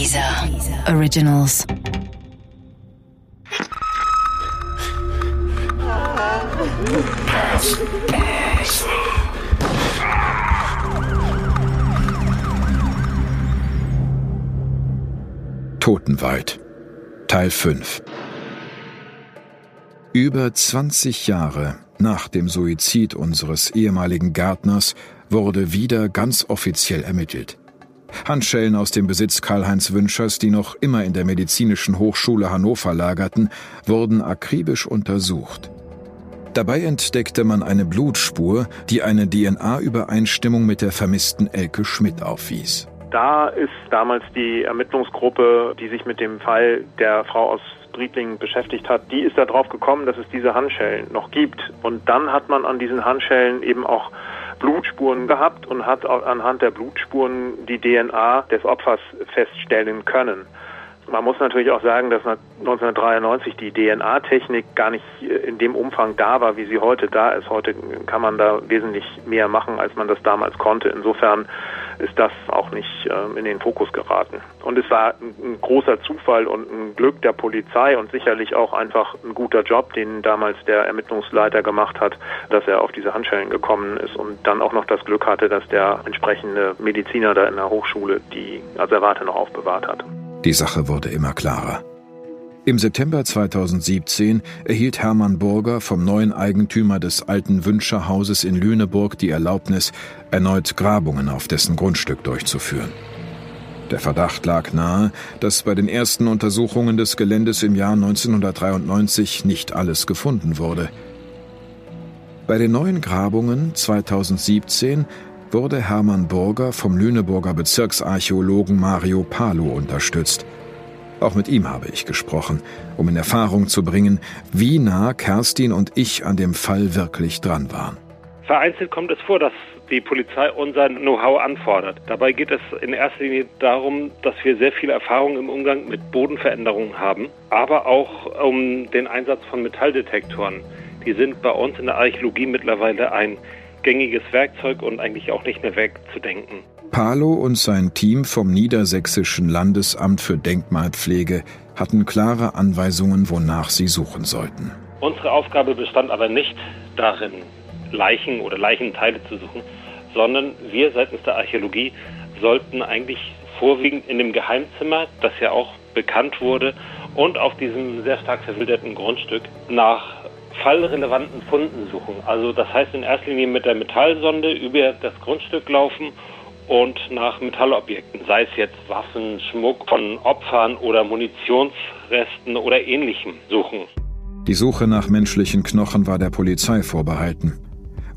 Dieser Originals. Totenwald Teil 5 Über 20 Jahre nach dem Suizid unseres ehemaligen Gärtners wurde wieder ganz offiziell ermittelt. Handschellen aus dem Besitz Karl-Heinz Wünschers, die noch immer in der Medizinischen Hochschule Hannover lagerten, wurden akribisch untersucht. Dabei entdeckte man eine Blutspur, die eine DNA-Übereinstimmung mit der vermissten Elke Schmidt aufwies. Da ist damals die Ermittlungsgruppe, die sich mit dem Fall der Frau aus Driedlingen beschäftigt hat, die ist darauf gekommen, dass es diese Handschellen noch gibt. Und dann hat man an diesen Handschellen eben auch Blutspuren gehabt und hat anhand der Blutspuren die DNA des Opfers feststellen können. Man muss natürlich auch sagen, dass 1993 die DNA-Technik gar nicht in dem Umfang da war, wie sie heute da ist. Heute kann man da wesentlich mehr machen, als man das damals konnte. Insofern ist das auch nicht äh, in den Fokus geraten. Und es war ein, ein, großer Zufall und ein Glück der Polizei und sicherlich auch einfach ein guter Job, den damals der Ermittlungsleiter gemacht hat, dass er auf diese Handschellen gekommen ist und dann auch noch das Glück hatte, dass der entsprechende Mediziner da in der Hochschule die Asservate noch aufbewahrt hat. Die Sache wurde immer klarer. Im September 2017 erhielt Hermann Burger vom neuen Eigentümer des alten Wünscherhauses in Lüneburg die Erlaubnis, erneut Grabungen auf dessen Grundstück durchzuführen. Der Verdacht lag nahe, dass bei den ersten Untersuchungen des Geländes im Jahr 1993 nicht alles gefunden wurde. Bei den neuen Grabungen 2017 wurde Hermann Burger vom Lüneburger Bezirksarchäologen Mario Palo unterstützt – auch mit ihm habe ich gesprochen, um in Erfahrung zu bringen, wie nah Kerstin und ich an dem Fall wirklich dran waren. Vereinzelt kommt es vor, dass die Polizei unser Know-how anfordert. Dabei geht es in erster Linie darum, dass wir sehr viel Erfahrung im Umgang mit Bodenveränderungen haben, aber auch um den Einsatz von Metalldetektoren. Die sind bei uns in der Archäologie mittlerweile ein gängiges Werkzeug und eigentlich auch nicht mehr wegzudenken. Palo und sein Team vom Niedersächsischen Landesamt für Denkmalpflege hatten klare Anweisungen, wonach sie suchen sollten. Unsere Aufgabe bestand aber nicht darin, Leichen oder Leichenteile zu suchen, sondern wir seitens der Archäologie sollten eigentlich vorwiegend in dem Geheimzimmer, das ja auch bekannt wurde, und auf diesem sehr stark verwilderten Grundstück nach fallrelevanten Funden suchen. Also das heißt in erster Linie mit der Metallsonde über das Grundstück laufen und nach Metallobjekten, sei es jetzt Waffen, Schmuck von Opfern oder Munitionsresten oder ähnlichem suchen. Die Suche nach menschlichen Knochen war der Polizei vorbehalten.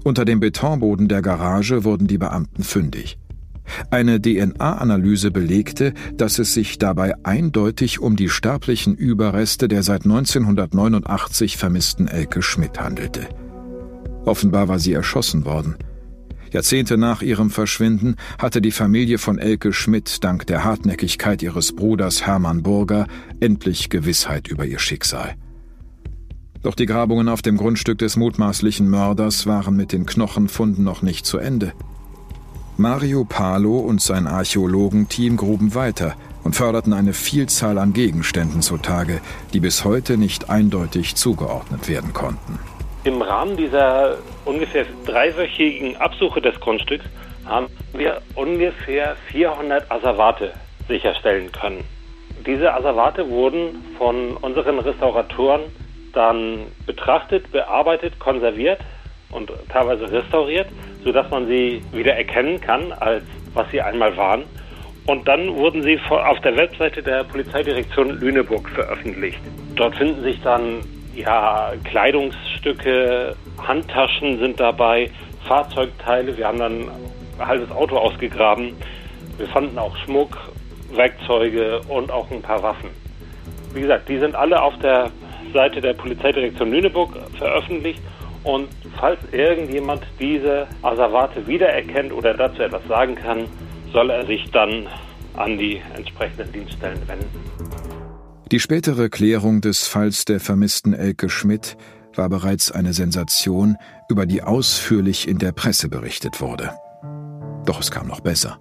Unter dem Betonboden der Garage wurden die Beamten fündig. Eine DNA-Analyse belegte, dass es sich dabei eindeutig um die sterblichen Überreste der seit 1989 vermissten Elke Schmidt handelte. Offenbar war sie erschossen worden. Jahrzehnte nach ihrem Verschwinden hatte die Familie von Elke Schmidt dank der Hartnäckigkeit ihres Bruders Hermann Burger endlich Gewissheit über ihr Schicksal. Doch die Grabungen auf dem Grundstück des mutmaßlichen Mörders waren mit den Knochenfunden noch nicht zu Ende. Mario Palo und sein Archäologenteam gruben weiter und förderten eine Vielzahl an Gegenständen zutage, die bis heute nicht eindeutig zugeordnet werden konnten. Im Rahmen dieser ungefähr dreiwöchigen Absuche des Grundstücks haben wir ungefähr 400 Asservate sicherstellen können. Diese Asservate wurden von unseren Restauratoren dann betrachtet, bearbeitet, konserviert und teilweise restauriert, sodass man sie wieder erkennen kann, als was sie einmal waren. Und dann wurden sie auf der Webseite der Polizeidirektion Lüneburg veröffentlicht. Dort finden sich dann ja, Kleidungsstücke, Handtaschen sind dabei, Fahrzeugteile. Wir haben dann ein halbes Auto ausgegraben. Wir fanden auch Schmuck, Werkzeuge und auch ein paar Waffen. Wie gesagt, die sind alle auf der Seite der Polizeidirektion Lüneburg veröffentlicht. Und falls irgendjemand diese Asservate wiedererkennt oder dazu etwas sagen kann, soll er sich dann an die entsprechenden Dienststellen wenden. Die spätere Klärung des Falls der vermissten Elke Schmidt war bereits eine Sensation, über die ausführlich in der Presse berichtet wurde. Doch es kam noch besser.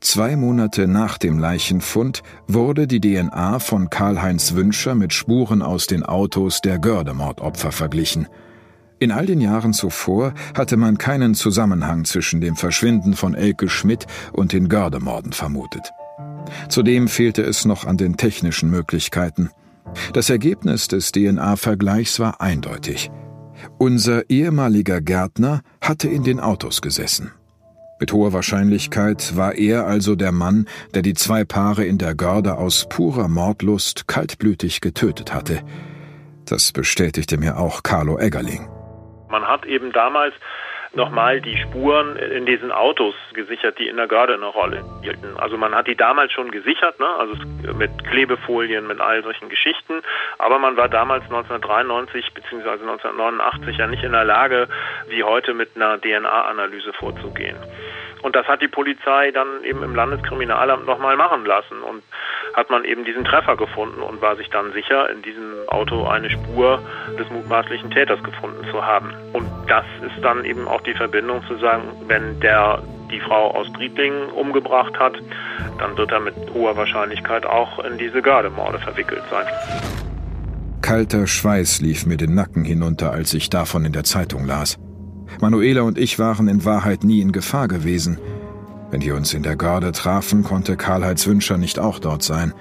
Zwei Monate nach dem Leichenfund wurde die DNA von Karl-Heinz Wünscher mit Spuren aus den Autos der Gördemordopfer verglichen. In all den Jahren zuvor hatte man keinen Zusammenhang zwischen dem Verschwinden von Elke Schmidt und den Gördemorden vermutet. Zudem fehlte es noch an den technischen Möglichkeiten. Das Ergebnis des DNA-Vergleichs war eindeutig. Unser ehemaliger Gärtner hatte in den Autos gesessen. Mit hoher Wahrscheinlichkeit war er also der Mann, der die zwei Paare in der Görde aus purer Mordlust kaltblütig getötet hatte. Das bestätigte mir auch Carlo Eggerling. Man hat eben damals nochmal die Spuren in diesen Autos gesichert, die in der Görde eine Rolle hielten. Also man hat die damals schon gesichert, ne? also mit Klebefolien, mit all solchen Geschichten. Aber man war damals 1993 bzw. 1989 ja nicht in der Lage, wie heute mit einer DNA-Analyse vorzugehen. Und das hat die Polizei dann eben im Landeskriminalamt nochmal machen lassen und hat man eben diesen Treffer gefunden und war sich dann sicher, in diesem Auto eine Spur des mutmaßlichen Täters gefunden zu haben. Und das ist dann eben auch die Verbindung zu sagen, wenn der die Frau aus Briedlingen umgebracht hat, dann wird er mit hoher Wahrscheinlichkeit auch in diese Gardemorde verwickelt sein. Kalter Schweiß lief mir den Nacken hinunter, als ich davon in der Zeitung las. Manuela und ich waren in Wahrheit nie in Gefahr gewesen. Wenn wir uns in der Garde trafen, konnte Karl-Heinz Wünscher nicht auch dort sein.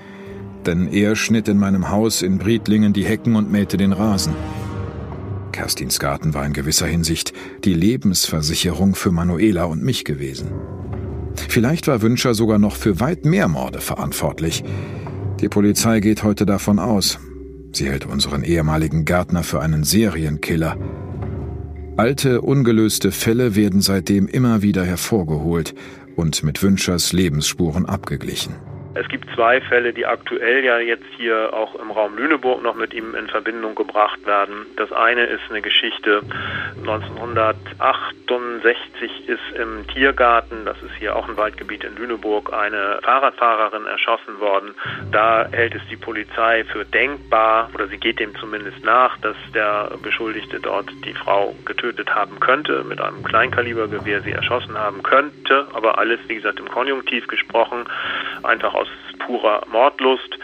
Denn er schnitt in meinem Haus in Briedlingen die Hecken und mähte den Rasen. Kerstins Garten war in gewisser Hinsicht die Lebensversicherung für Manuela und mich gewesen. Vielleicht war Wünscher sogar noch für weit mehr Morde verantwortlich. Die Polizei geht heute davon aus. Sie hält unseren ehemaligen Gärtner für einen Serienkiller. Alte, ungelöste Fälle werden seitdem immer wieder hervorgeholt und mit Wünschers Lebensspuren abgeglichen. Es gibt zwei Fälle, die aktuell ja jetzt hier auch im Raum Lüneburg noch mit ihm in Verbindung gebracht werden. Das eine ist eine Geschichte 1968 ist im Tiergarten, das ist hier auch ein Waldgebiet in Lüneburg, eine Fahrradfahrerin erschossen worden. Da hält es die Polizei für denkbar, oder sie geht dem zumindest nach, dass der Beschuldigte dort die Frau getötet haben könnte, mit einem Kleinkalibergewehr sie erschossen haben könnte, aber alles, wie gesagt, im Konjunktiv gesprochen, einfach aus purer Mordlust.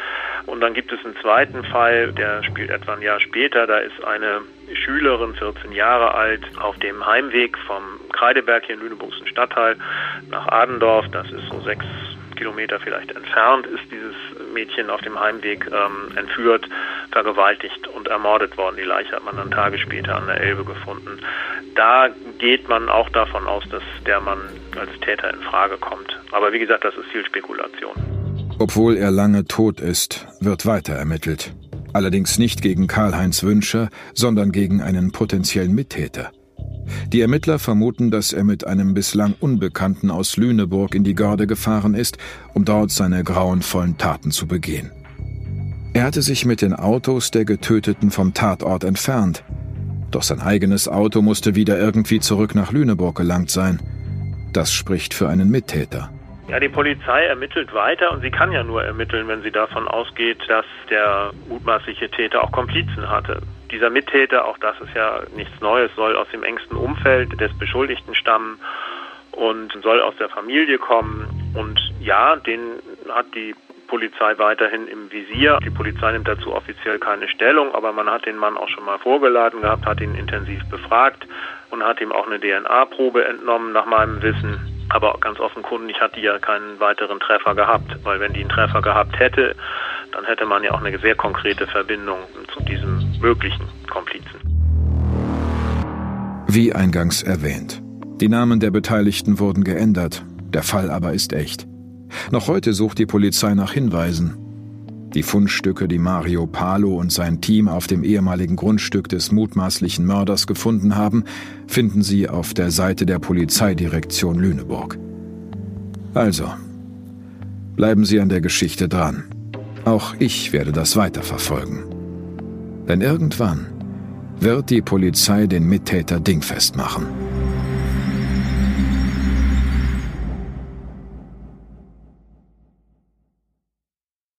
Und dann gibt es einen zweiten Fall, der spielt etwa ein Jahr später. Da ist eine Schülerin, 14 Jahre alt, auf dem Heimweg vom Kreideberg hier in Lüneburgschen Stadtteil nach Adendorf. Das ist so sechs Kilometer vielleicht entfernt, ist dieses Mädchen auf dem Heimweg ähm, entführt, vergewaltigt und ermordet worden. Die Leiche hat man dann Tage später an der Elbe gefunden. Da geht man auch davon aus, dass der Mann als Täter in Frage kommt. Aber wie gesagt, das ist viel Spekulation. Obwohl er lange tot ist, wird weiter ermittelt. Allerdings nicht gegen Karl-Heinz Wünscher, sondern gegen einen potenziellen Mittäter. Die Ermittler vermuten, dass er mit einem bislang Unbekannten aus Lüneburg in die Görde gefahren ist, um dort seine grauenvollen Taten zu begehen. Er hatte sich mit den Autos der Getöteten vom Tatort entfernt. Doch sein eigenes Auto musste wieder irgendwie zurück nach Lüneburg gelangt sein. Das spricht für einen Mittäter. Ja, die Polizei ermittelt weiter und sie kann ja nur ermitteln, wenn sie davon ausgeht, dass der mutmaßliche Täter auch Komplizen hatte. Dieser Mittäter, auch das ist ja nichts Neues, soll aus dem engsten Umfeld des Beschuldigten stammen und soll aus der Familie kommen. Und ja, den hat die Polizei weiterhin im Visier. Die Polizei nimmt dazu offiziell keine Stellung, aber man hat den Mann auch schon mal vorgeladen gehabt, hat ihn intensiv befragt und hat ihm auch eine DNA-Probe entnommen, nach meinem Wissen. Aber ganz offenkundig hat die ja keinen weiteren Treffer gehabt, weil wenn die einen Treffer gehabt hätte, dann hätte man ja auch eine sehr konkrete Verbindung zu diesem möglichen Komplizen. Wie eingangs erwähnt. Die Namen der Beteiligten wurden geändert, der Fall aber ist echt. Noch heute sucht die Polizei nach Hinweisen. Die Fundstücke, die Mario Palo und sein Team auf dem ehemaligen Grundstück des mutmaßlichen Mörders gefunden haben, finden Sie auf der Seite der Polizeidirektion Lüneburg. Also, bleiben Sie an der Geschichte dran. Auch ich werde das weiterverfolgen. Denn irgendwann wird die Polizei den Mittäter dingfest machen.